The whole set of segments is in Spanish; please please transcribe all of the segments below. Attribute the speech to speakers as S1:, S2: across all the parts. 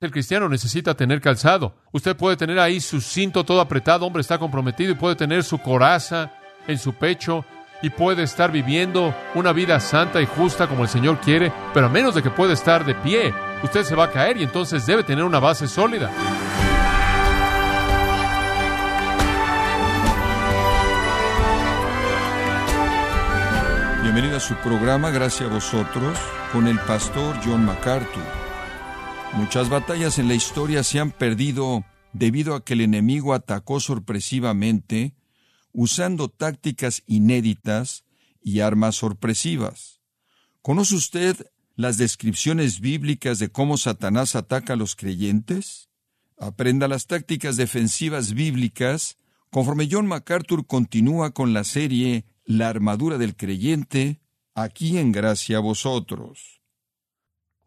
S1: El cristiano necesita tener calzado. Usted puede tener ahí su cinto todo apretado, hombre está comprometido y puede tener su coraza en su pecho y puede estar viviendo una vida santa y justa como el Señor quiere, pero a menos de que pueda estar de pie, usted se va a caer y entonces debe tener una base sólida.
S2: Bienvenido a su programa Gracias a vosotros con el pastor John MacArthur. Muchas batallas en la historia se han perdido debido a que el enemigo atacó sorpresivamente usando tácticas inéditas y armas sorpresivas. ¿Conoce usted las descripciones bíblicas de cómo Satanás ataca a los creyentes? Aprenda las tácticas defensivas bíblicas conforme John MacArthur continúa con la serie La armadura del creyente, aquí en gracia a vosotros.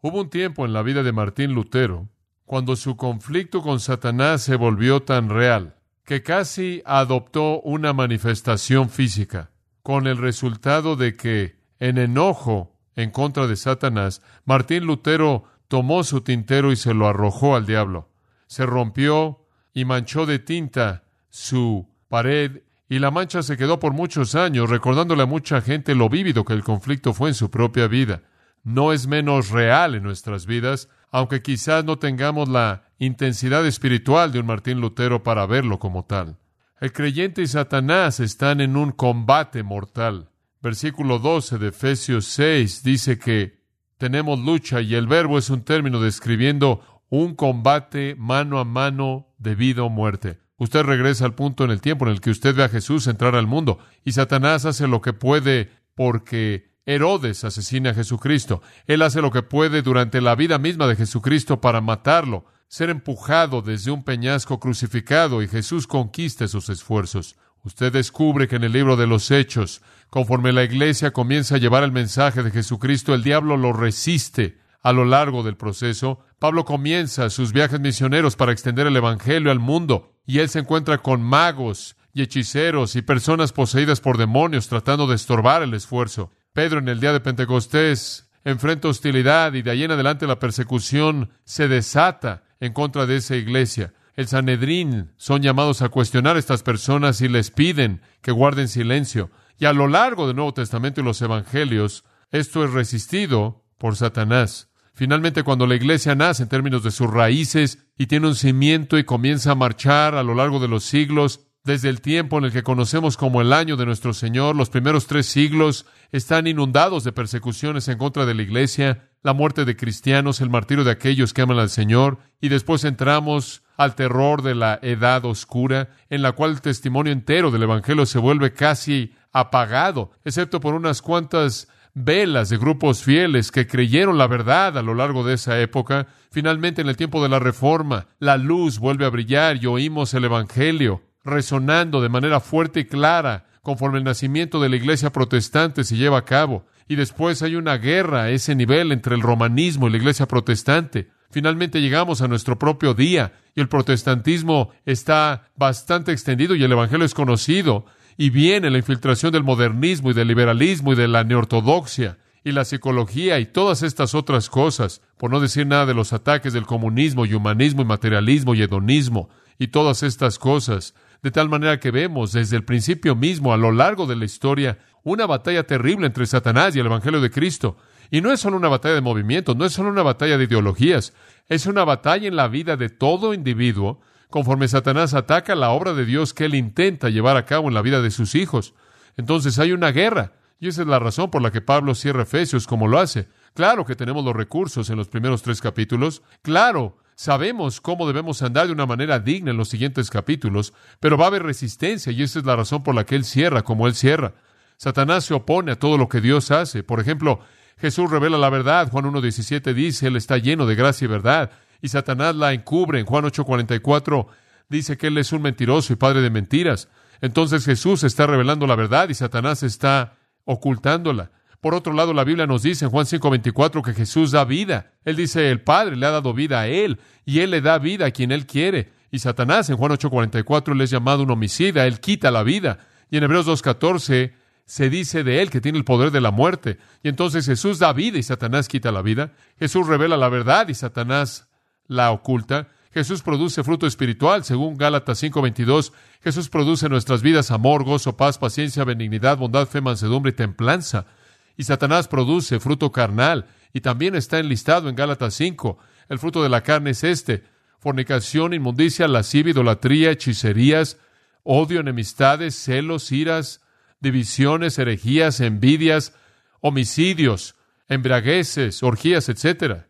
S1: Hubo un tiempo en la vida de Martín Lutero cuando su conflicto con Satanás se volvió tan real que casi adoptó una manifestación física, con el resultado de que, en enojo en contra de Satanás, Martín Lutero tomó su tintero y se lo arrojó al diablo. Se rompió y manchó de tinta su pared y la mancha se quedó por muchos años, recordándole a mucha gente lo vívido que el conflicto fue en su propia vida. No es menos real en nuestras vidas, aunque quizás no tengamos la intensidad espiritual de un Martín Lutero para verlo como tal. El creyente y Satanás están en un combate mortal. Versículo 12 de Efesios 6 dice que tenemos lucha y el verbo es un término describiendo un combate mano a mano de vida o muerte. Usted regresa al punto en el tiempo en el que usted ve a Jesús entrar al mundo y Satanás hace lo que puede porque Herodes asesina a Jesucristo. Él hace lo que puede durante la vida misma de Jesucristo para matarlo, ser empujado desde un peñasco crucificado y Jesús conquista sus esfuerzos. Usted descubre que en el libro de los Hechos, conforme la iglesia comienza a llevar el mensaje de Jesucristo, el diablo lo resiste a lo largo del proceso. Pablo comienza sus viajes misioneros para extender el Evangelio al mundo y él se encuentra con magos y hechiceros y personas poseídas por demonios tratando de estorbar el esfuerzo. Pedro en el día de Pentecostés enfrenta hostilidad y de ahí en adelante la persecución se desata en contra de esa iglesia. El Sanedrín son llamados a cuestionar a estas personas y les piden que guarden silencio. Y a lo largo del Nuevo Testamento y los Evangelios, esto es resistido por Satanás. Finalmente, cuando la iglesia nace en términos de sus raíces y tiene un cimiento y comienza a marchar a lo largo de los siglos, desde el tiempo en el que conocemos como el año de nuestro Señor, los primeros tres siglos están inundados de persecuciones en contra de la Iglesia, la muerte de cristianos, el martirio de aquellos que aman al Señor, y después entramos al terror de la edad oscura, en la cual el testimonio entero del Evangelio se vuelve casi apagado, excepto por unas cuantas velas de grupos fieles que creyeron la verdad a lo largo de esa época. Finalmente, en el tiempo de la Reforma, la luz vuelve a brillar y oímos el Evangelio resonando de manera fuerte y clara conforme el nacimiento de la iglesia protestante se lleva a cabo. Y después hay una guerra a ese nivel entre el romanismo y la iglesia protestante. Finalmente llegamos a nuestro propio día y el protestantismo está bastante extendido y el evangelio es conocido. Y viene la infiltración del modernismo y del liberalismo y de la neortodoxia y la psicología y todas estas otras cosas, por no decir nada de los ataques del comunismo y humanismo y materialismo y hedonismo y todas estas cosas de tal manera que vemos desde el principio mismo, a lo largo de la historia, una batalla terrible entre Satanás y el Evangelio de Cristo. Y no es solo una batalla de movimientos, no es solo una batalla de ideologías, es una batalla en la vida de todo individuo, conforme Satanás ataca la obra de Dios que él intenta llevar a cabo en la vida de sus hijos. Entonces hay una guerra, y esa es la razón por la que Pablo cierra Efesios como lo hace. Claro que tenemos los recursos en los primeros tres capítulos, claro Sabemos cómo debemos andar de una manera digna en los siguientes capítulos, pero va a haber resistencia y esa es la razón por la que Él cierra como Él cierra. Satanás se opone a todo lo que Dios hace. Por ejemplo, Jesús revela la verdad. Juan 1.17 dice, Él está lleno de gracia y verdad. Y Satanás la encubre. En Juan 8.44 dice que Él es un mentiroso y padre de mentiras. Entonces Jesús está revelando la verdad y Satanás está ocultándola. Por otro lado, la Biblia nos dice en Juan 5:24 que Jesús da vida. Él dice, el Padre le ha dado vida a Él y Él le da vida a quien Él quiere. Y Satanás en Juan 8:44 le es llamado un homicida, Él quita la vida. Y en Hebreos 2:14 se dice de Él que tiene el poder de la muerte. Y entonces Jesús da vida y Satanás quita la vida. Jesús revela la verdad y Satanás la oculta. Jesús produce fruto espiritual, según Gálatas 5:22. Jesús produce en nuestras vidas amor, gozo, paz, paciencia, benignidad, bondad, fe, mansedumbre y templanza. Y Satanás produce fruto carnal, y también está enlistado en Gálatas 5. El fruto de la carne es este: fornicación, inmundicia, lascivia, idolatría, hechicerías, odio, enemistades, celos, iras, divisiones, herejías, envidias, homicidios, embriagueces, orgías, etc.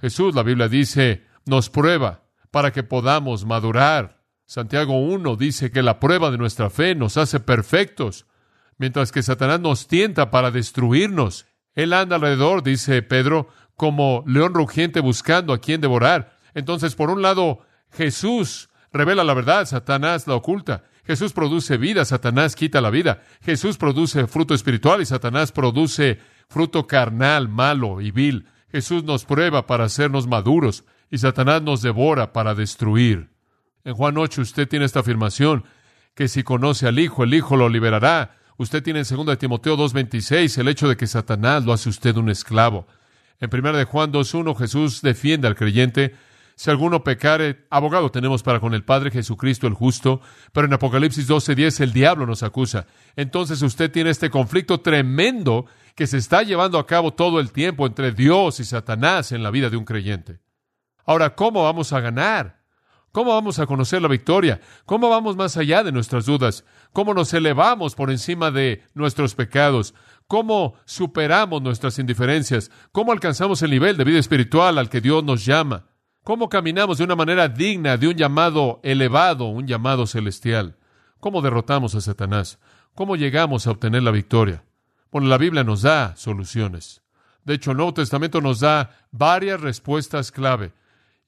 S1: Jesús, la Biblia dice, nos prueba para que podamos madurar. Santiago 1 dice que la prueba de nuestra fe nos hace perfectos, mientras que Satanás nos tienta para destruirnos. Él anda alrededor, dice Pedro, como león rugiente buscando a quien devorar. Entonces, por un lado, Jesús revela la verdad, Satanás la oculta. Jesús produce vida, Satanás quita la vida. Jesús produce fruto espiritual y Satanás produce fruto carnal, malo y vil. Jesús nos prueba para hacernos maduros y Satanás nos devora para destruir. En Juan 8 usted tiene esta afirmación, que si conoce al Hijo, el Hijo lo liberará. Usted tiene en 2 Timoteo 2.26 el hecho de que Satanás lo hace usted un esclavo. En 1 de Juan 2.1 Jesús defiende al creyente. Si alguno pecare, abogado tenemos para con el Padre Jesucristo el justo, pero en Apocalipsis 12.10 el diablo nos acusa. Entonces usted tiene este conflicto tremendo que se está llevando a cabo todo el tiempo entre Dios y Satanás en la vida de un creyente. Ahora, ¿cómo vamos a ganar? ¿Cómo vamos a conocer la victoria? ¿Cómo vamos más allá de nuestras dudas? ¿Cómo nos elevamos por encima de nuestros pecados? ¿Cómo superamos nuestras indiferencias? ¿Cómo alcanzamos el nivel de vida espiritual al que Dios nos llama? ¿Cómo caminamos de una manera digna de un llamado elevado, un llamado celestial? ¿Cómo derrotamos a Satanás? ¿Cómo llegamos a obtener la victoria? Bueno, la Biblia nos da soluciones. De hecho, el Nuevo Testamento nos da varias respuestas clave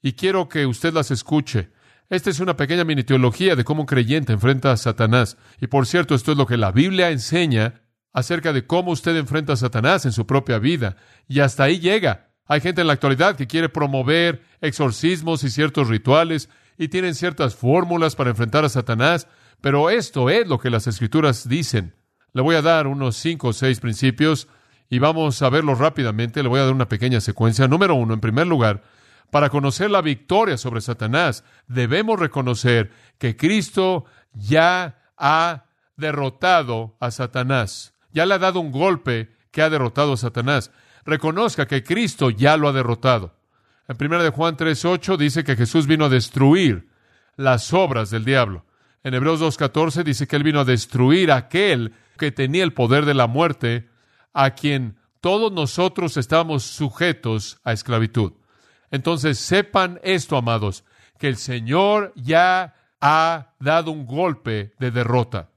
S1: y quiero que usted las escuche. Esta es una pequeña mini teología de cómo un creyente enfrenta a Satanás. Y por cierto, esto es lo que la Biblia enseña acerca de cómo usted enfrenta a Satanás en su propia vida. Y hasta ahí llega. Hay gente en la actualidad que quiere promover exorcismos y ciertos rituales y tienen ciertas fórmulas para enfrentar a Satanás, pero esto es lo que las escrituras dicen. Le voy a dar unos cinco o seis principios y vamos a verlos rápidamente. Le voy a dar una pequeña secuencia. Número uno, en primer lugar, para conocer la victoria sobre Satanás, debemos reconocer que Cristo ya ha derrotado a Satanás. Ya le ha dado un golpe que ha derrotado a Satanás. Reconozca que Cristo ya lo ha derrotado. En 1 de Juan 3:8 dice que Jesús vino a destruir las obras del diablo. En Hebreos 2:14 dice que él vino a destruir a aquel que tenía el poder de la muerte, a quien todos nosotros estábamos sujetos a esclavitud. Entonces sepan esto, amados, que el Señor ya ha dado un golpe de derrota.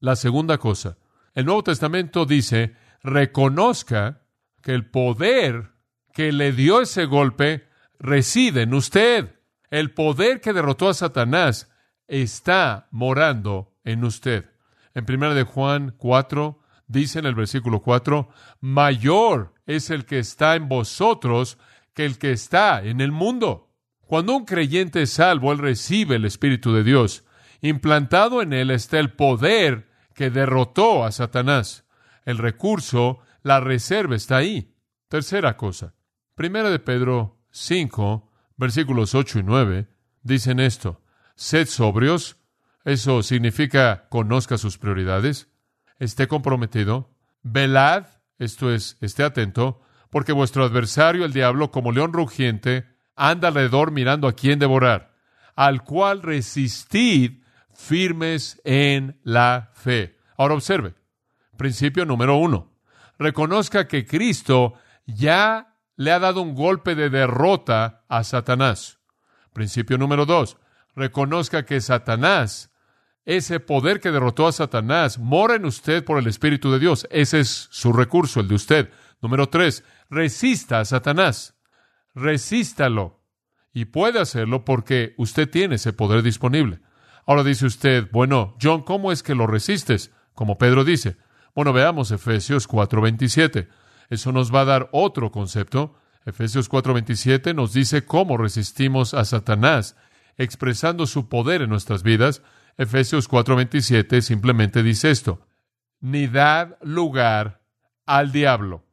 S1: La segunda cosa, el Nuevo Testamento dice, reconozca que el poder que le dio ese golpe reside en usted. El poder que derrotó a Satanás está morando en usted. En 1 de Juan 4 dice en el versículo 4, mayor es el que está en vosotros que el que está en el mundo. Cuando un creyente es salvo, él recibe el Espíritu de Dios. Implantado en él está el poder que derrotó a Satanás. El recurso, la reserva está ahí. Tercera cosa. Primera de Pedro 5, versículos 8 y 9, dicen esto. Sed sobrios. Eso significa conozca sus prioridades. Esté comprometido. Velad. Esto es, esté atento porque vuestro adversario, el diablo, como león rugiente, anda alrededor mirando a quién devorar, al cual resistid firmes en la fe. Ahora observe, principio número uno, reconozca que Cristo ya le ha dado un golpe de derrota a Satanás. Principio número dos, reconozca que Satanás, ese poder que derrotó a Satanás, mora en usted por el Espíritu de Dios. Ese es su recurso, el de usted. Número tres, resista a Satanás. Resístalo. Y puede hacerlo porque usted tiene ese poder disponible. Ahora dice usted, bueno, John, ¿cómo es que lo resistes? Como Pedro dice. Bueno, veamos Efesios 4:27. Eso nos va a dar otro concepto. Efesios 4:27 nos dice cómo resistimos a Satanás, expresando su poder en nuestras vidas. Efesios 4:27 simplemente dice esto, ni dad lugar al diablo.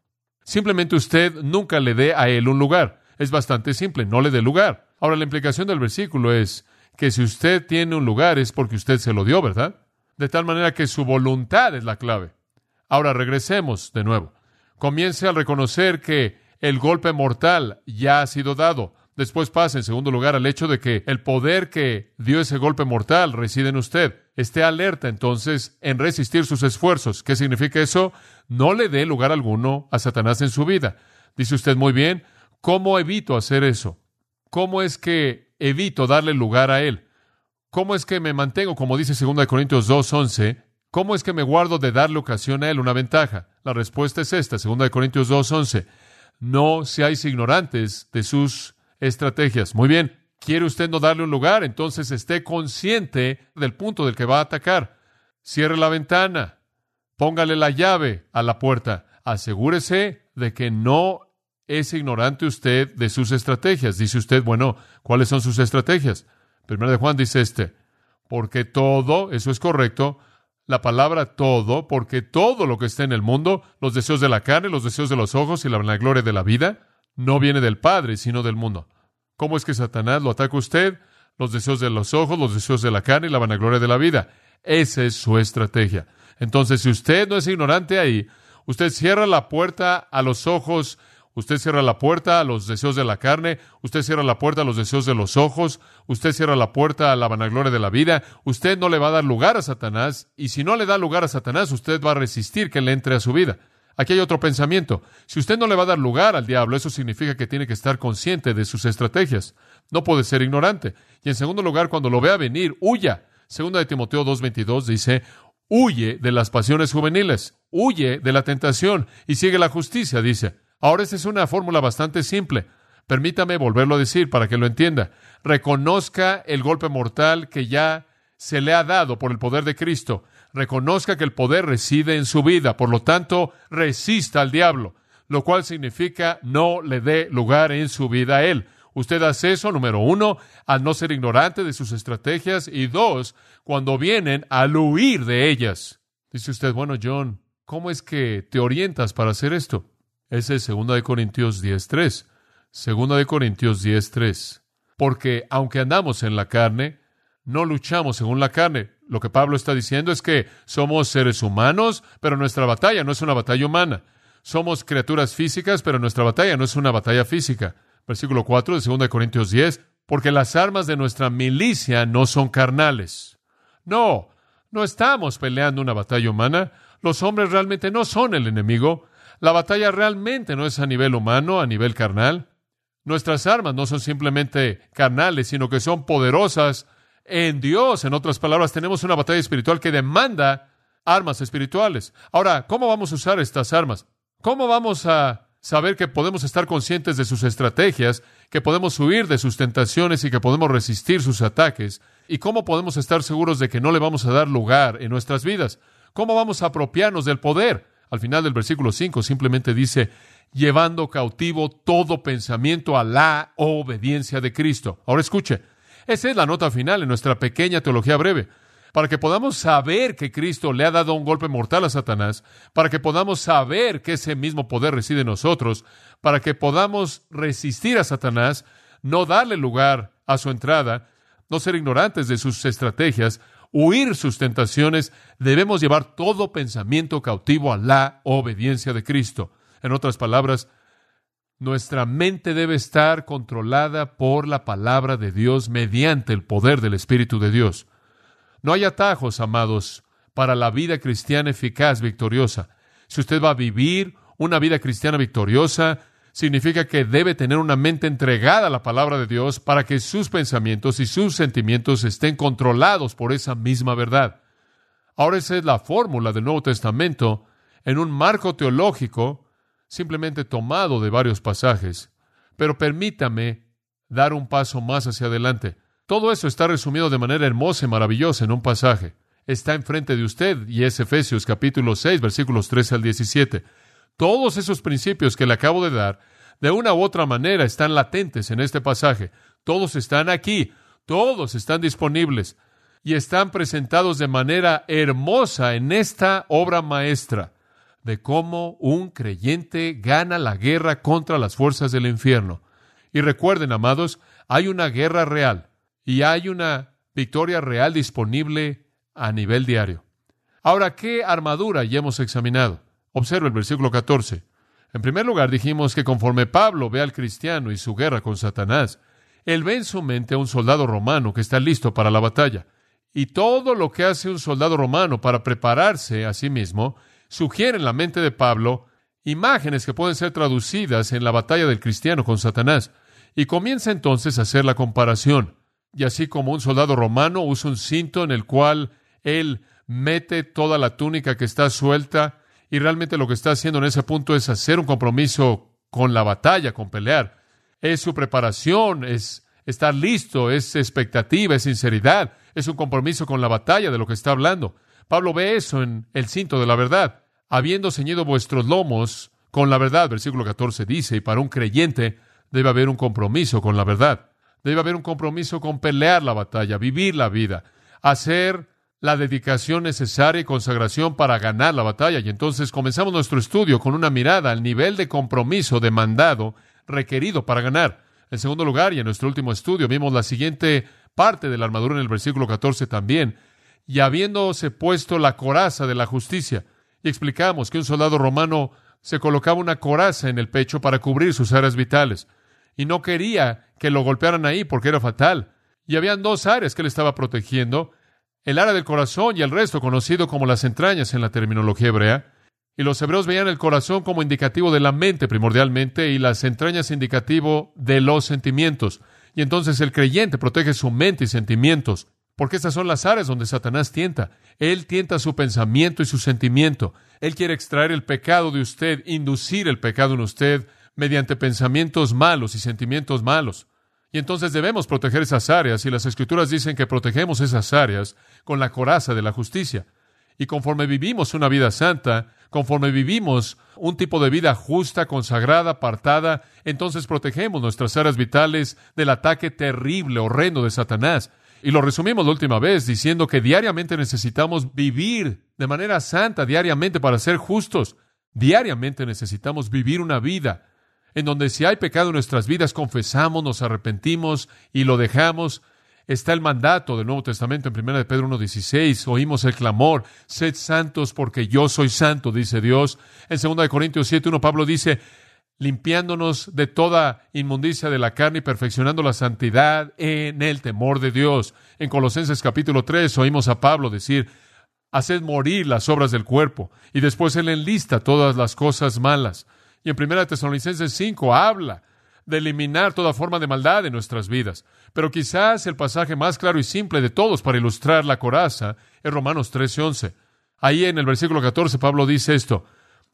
S1: Simplemente usted nunca le dé a él un lugar. Es bastante simple, no le dé lugar. Ahora, la implicación del versículo es que si usted tiene un lugar es porque usted se lo dio, ¿verdad? De tal manera que su voluntad es la clave. Ahora regresemos de nuevo. Comience al reconocer que el golpe mortal ya ha sido dado. Después pasa, en segundo lugar, al hecho de que el poder que dio ese golpe mortal reside en usted. Esté alerta entonces en resistir sus esfuerzos. ¿Qué significa eso? No le dé lugar alguno a Satanás en su vida. Dice usted muy bien, ¿cómo evito hacer eso? ¿Cómo es que evito darle lugar a él? ¿Cómo es que me mantengo, como dice 2 Corintios 2.11, cómo es que me guardo de darle ocasión a él una ventaja? La respuesta es esta, 2 Corintios 2.11, no seáis ignorantes de sus estrategias. Muy bien, ¿quiere usted no darle un lugar? Entonces esté consciente del punto del que va a atacar. Cierre la ventana, póngale la llave a la puerta, asegúrese de que no es ignorante usted de sus estrategias. Dice usted, bueno, ¿cuáles son sus estrategias? Primero de Juan dice este, porque todo, eso es correcto, la palabra todo, porque todo lo que está en el mundo, los deseos de la carne, los deseos de los ojos y la vanagloria de la vida, no viene del Padre, sino del mundo. ¿Cómo es que Satanás lo ataca a usted? Los deseos de los ojos, los deseos de la carne y la vanagloria de la vida. Esa es su estrategia. Entonces, si usted no es ignorante ahí, usted cierra la puerta a los ojos, usted cierra la puerta a los deseos de la carne, usted cierra la puerta a los deseos de los ojos, usted cierra la puerta a la vanagloria de la vida, usted no le va a dar lugar a Satanás, y si no le da lugar a Satanás, usted va a resistir que le entre a su vida. Aquí hay otro pensamiento. Si usted no le va a dar lugar al diablo, eso significa que tiene que estar consciente de sus estrategias. No puede ser ignorante. Y en segundo lugar, cuando lo vea venir, huya. Segunda de Timoteo 2.22 dice, huye de las pasiones juveniles, huye de la tentación y sigue la justicia, dice. Ahora, esta es una fórmula bastante simple. Permítame volverlo a decir para que lo entienda. Reconozca el golpe mortal que ya se le ha dado por el poder de Cristo reconozca que el poder reside en su vida, por lo tanto, resista al diablo, lo cual significa no le dé lugar en su vida a él. Usted hace eso, número uno, al no ser ignorante de sus estrategias y dos, cuando vienen al huir de ellas. Dice usted, bueno, John, ¿cómo es que te orientas para hacer esto? Ese es 2 de Corintios 10.3. 2 de Corintios 10.3. Porque aunque andamos en la carne, no luchamos según la carne. Lo que Pablo está diciendo es que somos seres humanos, pero nuestra batalla no es una batalla humana. Somos criaturas físicas, pero nuestra batalla no es una batalla física. Versículo 4 de 2 Corintios 10, porque las armas de nuestra milicia no son carnales. No, no estamos peleando una batalla humana. Los hombres realmente no son el enemigo. La batalla realmente no es a nivel humano, a nivel carnal. Nuestras armas no son simplemente carnales, sino que son poderosas en Dios. En otras palabras, tenemos una batalla espiritual que demanda armas espirituales. Ahora, ¿cómo vamos a usar estas armas? ¿Cómo vamos a saber que podemos estar conscientes de sus estrategias, que podemos huir de sus tentaciones y que podemos resistir sus ataques? ¿Y cómo podemos estar seguros de que no le vamos a dar lugar en nuestras vidas? ¿Cómo vamos a apropiarnos del poder? Al final del versículo 5 simplemente dice, llevando cautivo todo pensamiento a la obediencia de Cristo. Ahora escuche, esa es la nota final en nuestra pequeña teología breve. Para que podamos saber que Cristo le ha dado un golpe mortal a Satanás, para que podamos saber que ese mismo poder reside en nosotros, para que podamos resistir a Satanás, no darle lugar a su entrada, no ser ignorantes de sus estrategias, huir sus tentaciones, debemos llevar todo pensamiento cautivo a la obediencia de Cristo. En otras palabras, nuestra mente debe estar controlada por la palabra de Dios mediante el poder del Espíritu de Dios. No hay atajos, amados, para la vida cristiana eficaz, victoriosa. Si usted va a vivir una vida cristiana victoriosa, significa que debe tener una mente entregada a la palabra de Dios para que sus pensamientos y sus sentimientos estén controlados por esa misma verdad. Ahora esa es la fórmula del Nuevo Testamento en un marco teológico simplemente tomado de varios pasajes. Pero permítame dar un paso más hacia adelante. Todo eso está resumido de manera hermosa y maravillosa en un pasaje. Está enfrente de usted y es Efesios capítulo 6 versículos 13 al 17. Todos esos principios que le acabo de dar, de una u otra manera, están latentes en este pasaje. Todos están aquí, todos están disponibles y están presentados de manera hermosa en esta obra maestra de cómo un creyente gana la guerra contra las fuerzas del infierno. Y recuerden, amados, Hay una guerra real y hay una victoria real disponible a nivel diario. Ahora, ¿qué armadura ya hemos examinado? Observa el versículo 14. En primer lugar, dijimos que conforme Pablo ve al cristiano y su guerra con Satanás, él ve en su mente a un soldado romano que está listo para la batalla. Y todo lo que hace un soldado romano para prepararse a sí mismo sugiere en la mente de Pablo imágenes que pueden ser traducidas en la batalla del cristiano con Satanás. Y comienza entonces a hacer la comparación. Y así como un soldado romano usa un cinto en el cual él mete toda la túnica que está suelta, y realmente lo que está haciendo en ese punto es hacer un compromiso con la batalla, con pelear. Es su preparación, es estar listo, es expectativa, es sinceridad, es un compromiso con la batalla de lo que está hablando. Pablo ve eso en el cinto de la verdad. Habiendo ceñido vuestros lomos con la verdad, versículo 14 dice, y para un creyente debe haber un compromiso con la verdad. Debe haber un compromiso con pelear la batalla, vivir la vida, hacer la dedicación necesaria y consagración para ganar la batalla. Y entonces comenzamos nuestro estudio con una mirada al nivel de compromiso demandado requerido para ganar. En segundo lugar, y en nuestro último estudio, vimos la siguiente parte de la armadura en el versículo 14 también, y habiéndose puesto la coraza de la justicia. Y explicamos que un soldado romano se colocaba una coraza en el pecho para cubrir sus áreas vitales y no quería que lo golpearan ahí porque era fatal. Y habían dos áreas que él estaba protegiendo, el área del corazón y el resto conocido como las entrañas en la terminología hebrea. Y los hebreos veían el corazón como indicativo de la mente primordialmente y las entrañas indicativo de los sentimientos. Y entonces el creyente protege su mente y sentimientos, porque estas son las áreas donde Satanás tienta. Él tienta su pensamiento y su sentimiento. Él quiere extraer el pecado de usted, inducir el pecado en usted, mediante pensamientos malos y sentimientos malos. Y entonces debemos proteger esas áreas, y las escrituras dicen que protegemos esas áreas con la coraza de la justicia. Y conforme vivimos una vida santa, conforme vivimos un tipo de vida justa, consagrada, apartada, entonces protegemos nuestras áreas vitales del ataque terrible, horrendo de Satanás. Y lo resumimos la última vez diciendo que diariamente necesitamos vivir de manera santa, diariamente para ser justos. Diariamente necesitamos vivir una vida en donde si hay pecado en nuestras vidas, confesamos, nos arrepentimos y lo dejamos. Está el mandato del Nuevo Testamento en 1 de Pedro 1.16. Oímos el clamor, sed santos porque yo soy santo, dice Dios. En 2 de Corintios 7.1 Pablo dice, limpiándonos de toda inmundicia de la carne y perfeccionando la santidad en el temor de Dios. En Colosenses capítulo 3 oímos a Pablo decir, haced morir las obras del cuerpo. Y después él enlista todas las cosas malas. Y en 1 Tesalonicenses 5 habla de eliminar toda forma de maldad en nuestras vidas. Pero quizás el pasaje más claro y simple de todos para ilustrar la coraza es Romanos 13:11. Ahí en el versículo 14 Pablo dice esto,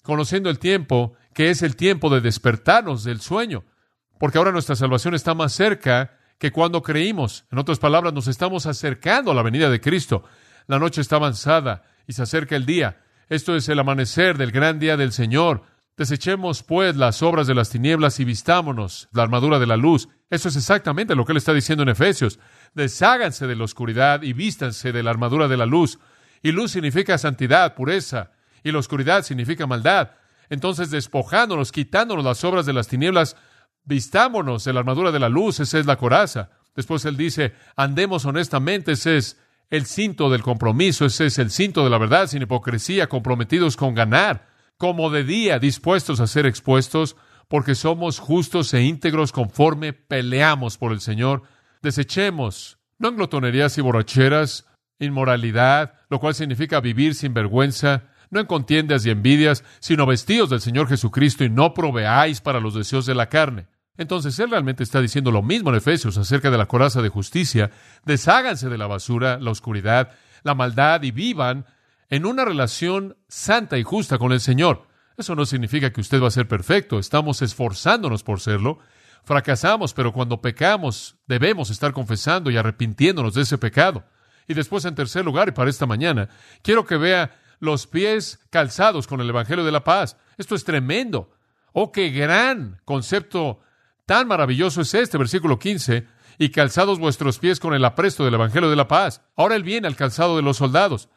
S1: conociendo el tiempo, que es el tiempo de despertarnos del sueño, porque ahora nuestra salvación está más cerca que cuando creímos. En otras palabras, nos estamos acercando a la venida de Cristo. La noche está avanzada y se acerca el día. Esto es el amanecer del gran día del Señor. Desechemos, pues, las obras de las tinieblas y vistámonos la armadura de la luz. Eso es exactamente lo que él está diciendo en Efesios. Desháganse de la oscuridad y vístanse de la armadura de la luz. Y luz significa santidad, pureza, y la oscuridad significa maldad. Entonces, despojándonos, quitándonos las obras de las tinieblas, vistámonos de la armadura de la luz, esa es la coraza. Después él dice, andemos honestamente, ese es el cinto del compromiso, ese es el cinto de la verdad, sin hipocresía, comprometidos con ganar como de día, dispuestos a ser expuestos, porque somos justos e íntegros conforme peleamos por el Señor. Desechemos, no en glotonerías y borracheras, inmoralidad, lo cual significa vivir sin vergüenza, no en contiendas y envidias, sino vestidos del Señor Jesucristo y no proveáis para los deseos de la carne. Entonces Él realmente está diciendo lo mismo en Efesios acerca de la coraza de justicia. Desháganse de la basura, la oscuridad, la maldad y vivan en una relación santa y justa con el Señor. Eso no significa que usted va a ser perfecto, estamos esforzándonos por serlo. Fracasamos, pero cuando pecamos debemos estar confesando y arrepintiéndonos de ese pecado. Y después, en tercer lugar, y para esta mañana, quiero que vea los pies calzados con el Evangelio de la Paz. Esto es tremendo. Oh, qué gran concepto tan maravilloso es este, versículo 15, y calzados vuestros pies con el apresto del Evangelio de la Paz. Ahora él viene al calzado de los soldados.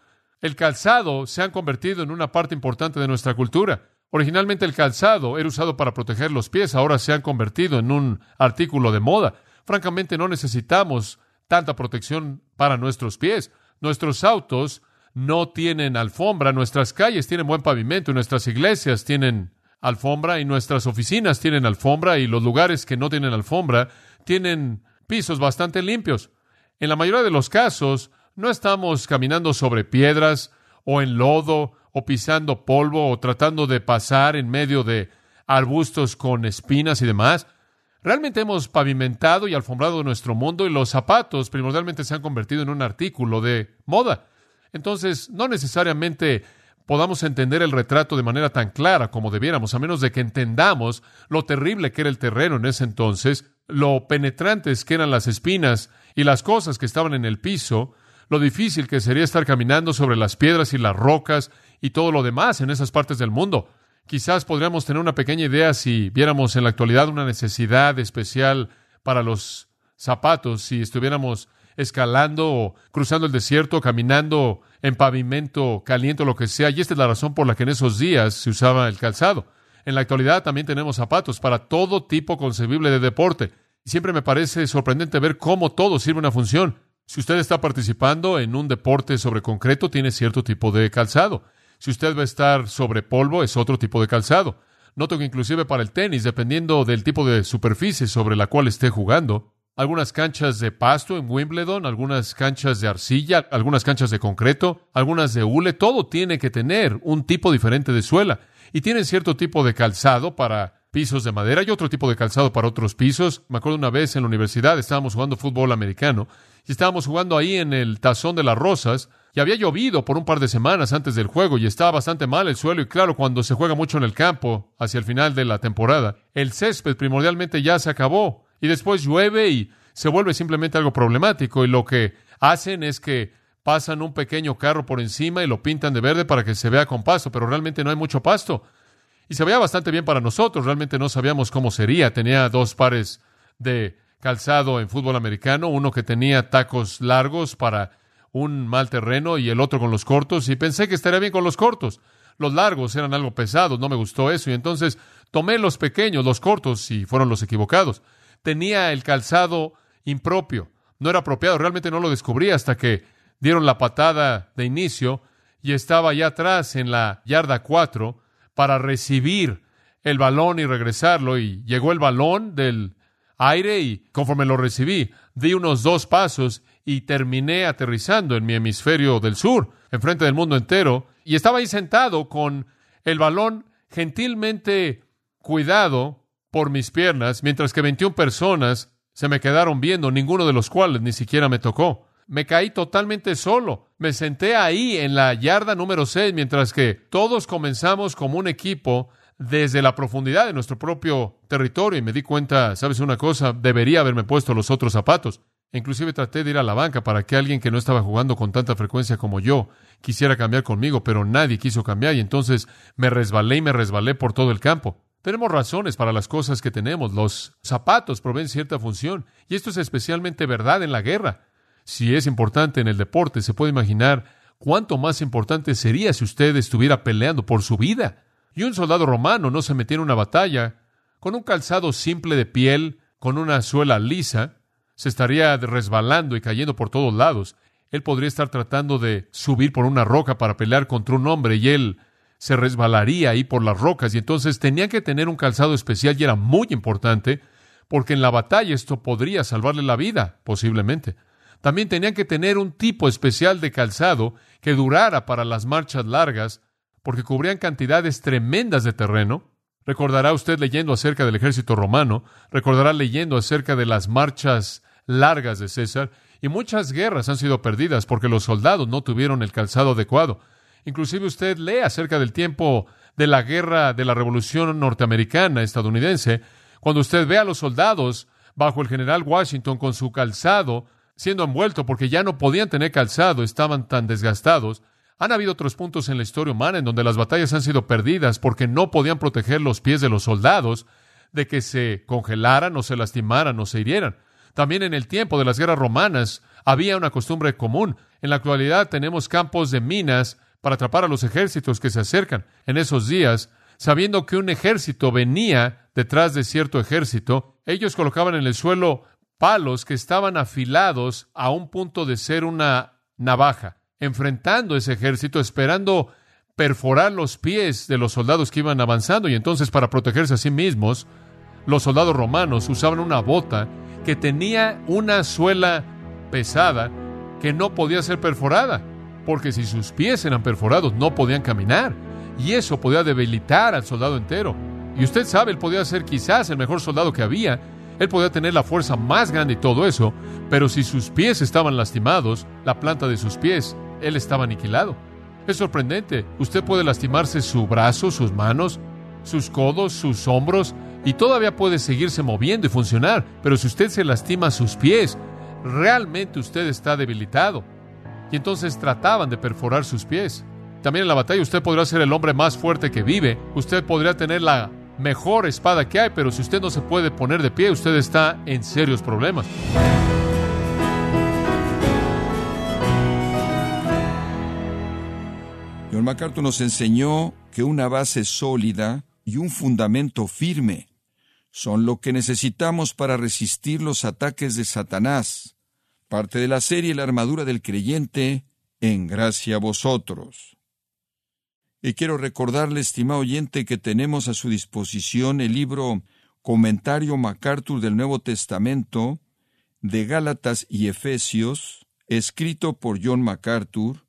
S1: El calzado se ha convertido en una parte importante de nuestra cultura. Originalmente el calzado era usado para proteger los pies, ahora se han convertido en un artículo de moda. Francamente, no necesitamos tanta protección para nuestros pies. Nuestros autos no tienen alfombra, nuestras calles tienen buen pavimento, nuestras iglesias tienen alfombra y nuestras oficinas tienen alfombra y los lugares que no tienen alfombra tienen pisos bastante limpios. En la mayoría de los casos, no estamos caminando sobre piedras o en lodo o pisando polvo o tratando de pasar en medio de arbustos con espinas y demás. Realmente hemos pavimentado y alfombrado nuestro mundo y los zapatos primordialmente se han convertido en un artículo de moda. Entonces, no necesariamente podamos entender el retrato de manera tan clara como debiéramos, a menos de que entendamos lo terrible que era el terreno en ese entonces, lo penetrantes que eran las espinas y las cosas que estaban en el piso, lo difícil que sería estar caminando sobre las piedras y las rocas y todo lo demás en esas partes del mundo. Quizás podríamos tener una pequeña idea si viéramos en la actualidad una necesidad especial para los zapatos, si estuviéramos escalando o cruzando el desierto, caminando en pavimento caliente o lo que sea. Y esta es la razón por la que en esos días se usaba el calzado. En la actualidad también tenemos zapatos para todo tipo concebible de deporte. Y siempre me parece sorprendente ver cómo todo sirve una función. Si usted está participando en un deporte sobre concreto, tiene cierto tipo de calzado. Si usted va a estar sobre polvo, es otro tipo de calzado. Noto que inclusive para el tenis, dependiendo del tipo de superficie sobre la cual esté jugando, algunas canchas de pasto en Wimbledon, algunas canchas de arcilla, algunas canchas de concreto, algunas de hule, todo tiene que tener un tipo diferente de suela y tienen cierto tipo de calzado para pisos de madera y otro tipo de calzado para otros pisos. Me acuerdo una vez en la universidad estábamos jugando fútbol americano y estábamos jugando ahí en el tazón de las rosas y había llovido por un par de semanas antes del juego y estaba bastante mal el suelo y claro, cuando se juega mucho en el campo hacia el final de la temporada, el césped primordialmente ya se acabó y después llueve y se vuelve simplemente algo problemático y lo que hacen es que pasan un pequeño carro por encima y lo pintan de verde para que se vea con pasto, pero realmente no hay mucho pasto. Y se veía bastante bien para nosotros, realmente no sabíamos cómo sería. Tenía dos pares de calzado en fútbol americano, uno que tenía tacos largos para un mal terreno y el otro con los cortos, y pensé que estaría bien con los cortos. Los largos eran algo pesados, no me gustó eso, y entonces tomé los pequeños, los cortos, y fueron los equivocados tenía el calzado impropio, no era apropiado, realmente no lo descubrí hasta que dieron la patada de inicio y estaba allá atrás en la yarda 4 para recibir el balón y regresarlo y llegó el balón del aire y conforme lo recibí, di unos dos pasos y terminé aterrizando en mi hemisferio del sur, enfrente del mundo entero, y estaba ahí sentado con el balón gentilmente cuidado por mis piernas, mientras que 21 personas se me quedaron viendo, ninguno de los cuales ni siquiera me tocó. Me caí totalmente solo. Me senté ahí en la yarda número 6, mientras que todos comenzamos como un equipo desde la profundidad de nuestro propio territorio y me di cuenta, sabes una cosa, debería haberme puesto los otros zapatos. Inclusive traté de ir a la banca para que alguien que no estaba jugando con tanta frecuencia como yo quisiera cambiar conmigo, pero nadie quiso cambiar y entonces me resbalé y me resbalé por todo el campo. Tenemos razones para las cosas que tenemos. Los zapatos proveen cierta función. Y esto es especialmente verdad en la guerra. Si es importante en el deporte, se puede imaginar cuánto más importante sería si usted estuviera peleando por su vida. Y un soldado romano no se metía en una batalla con un calzado simple de piel, con una suela lisa, se estaría resbalando y cayendo por todos lados. Él podría estar tratando de subir por una roca para pelear contra un hombre y él se resbalaría ahí por las rocas y entonces tenía que tener un calzado especial y era muy importante porque en la batalla esto podría salvarle la vida, posiblemente. También tenían que tener un tipo especial de calzado que durara para las marchas largas, porque cubrían cantidades tremendas de terreno. Recordará usted leyendo acerca del ejército romano, recordará leyendo acerca de las marchas largas de César, y muchas guerras han sido perdidas porque los soldados no tuvieron el calzado adecuado. Inclusive usted lee acerca del tiempo de la guerra de la Revolución norteamericana estadounidense, cuando usted ve a los soldados bajo el general Washington con su calzado siendo envuelto porque ya no podían tener calzado, estaban tan desgastados. Han habido otros puntos en la historia humana en donde las batallas han sido perdidas porque no podían proteger los pies de los soldados de que se congelaran o se lastimaran o se hirieran. También en el tiempo de las guerras romanas había una costumbre común. En la actualidad tenemos campos de minas para atrapar a los ejércitos que se acercan. En esos días, sabiendo que un ejército venía detrás de cierto ejército, ellos colocaban en el suelo palos que estaban afilados a un punto de ser una navaja, enfrentando ese ejército, esperando perforar los pies de los soldados que iban avanzando y entonces para protegerse a sí mismos, los soldados romanos usaban una bota que tenía una suela pesada que no podía ser perforada, porque si sus pies eran perforados no podían caminar y eso podía debilitar al soldado entero. Y usted sabe, él podía ser quizás el mejor soldado que había, él podía tener la fuerza más grande y todo eso, pero si sus pies estaban lastimados, la planta de sus pies, él estaba aniquilado. Es sorprendente. Usted puede lastimarse su brazo, sus manos, sus codos, sus hombros, y todavía puede seguirse moviendo y funcionar, pero si usted se lastima sus pies, realmente usted está debilitado. Y entonces trataban de perforar sus pies. También en la batalla usted podrá ser el hombre más fuerte que vive, usted podría tener la mejor espada que hay, pero si usted no se puede poner de pie, usted está en serios problemas.
S2: John MacArthur nos enseñó que una base sólida y un fundamento firme son lo que necesitamos para resistir los ataques de Satanás. Parte de la serie La armadura del creyente, en gracia a vosotros. Y quiero recordarle, estimado oyente, que tenemos a su disposición el libro Comentario MacArthur del Nuevo Testamento, de Gálatas y Efesios, escrito por John MacArthur,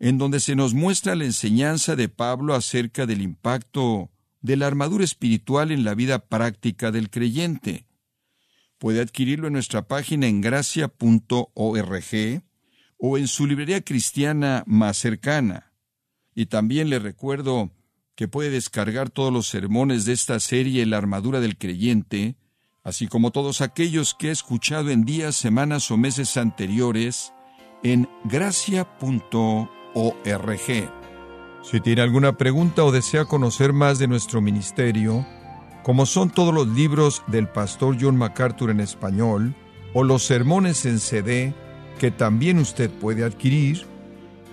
S2: en donde se nos muestra la enseñanza de Pablo acerca del impacto de la armadura espiritual en la vida práctica del creyente. Puede adquirirlo en nuestra página en gracia.org o en su librería cristiana más cercana. Y también le recuerdo que puede descargar todos los sermones de esta serie La armadura del creyente, así como todos aquellos que he escuchado en días, semanas o meses anteriores en gracia.org. Si tiene alguna pregunta o desea conocer más de nuestro ministerio, como son todos los libros del pastor John MacArthur en español, o los sermones en CD, que también usted puede adquirir,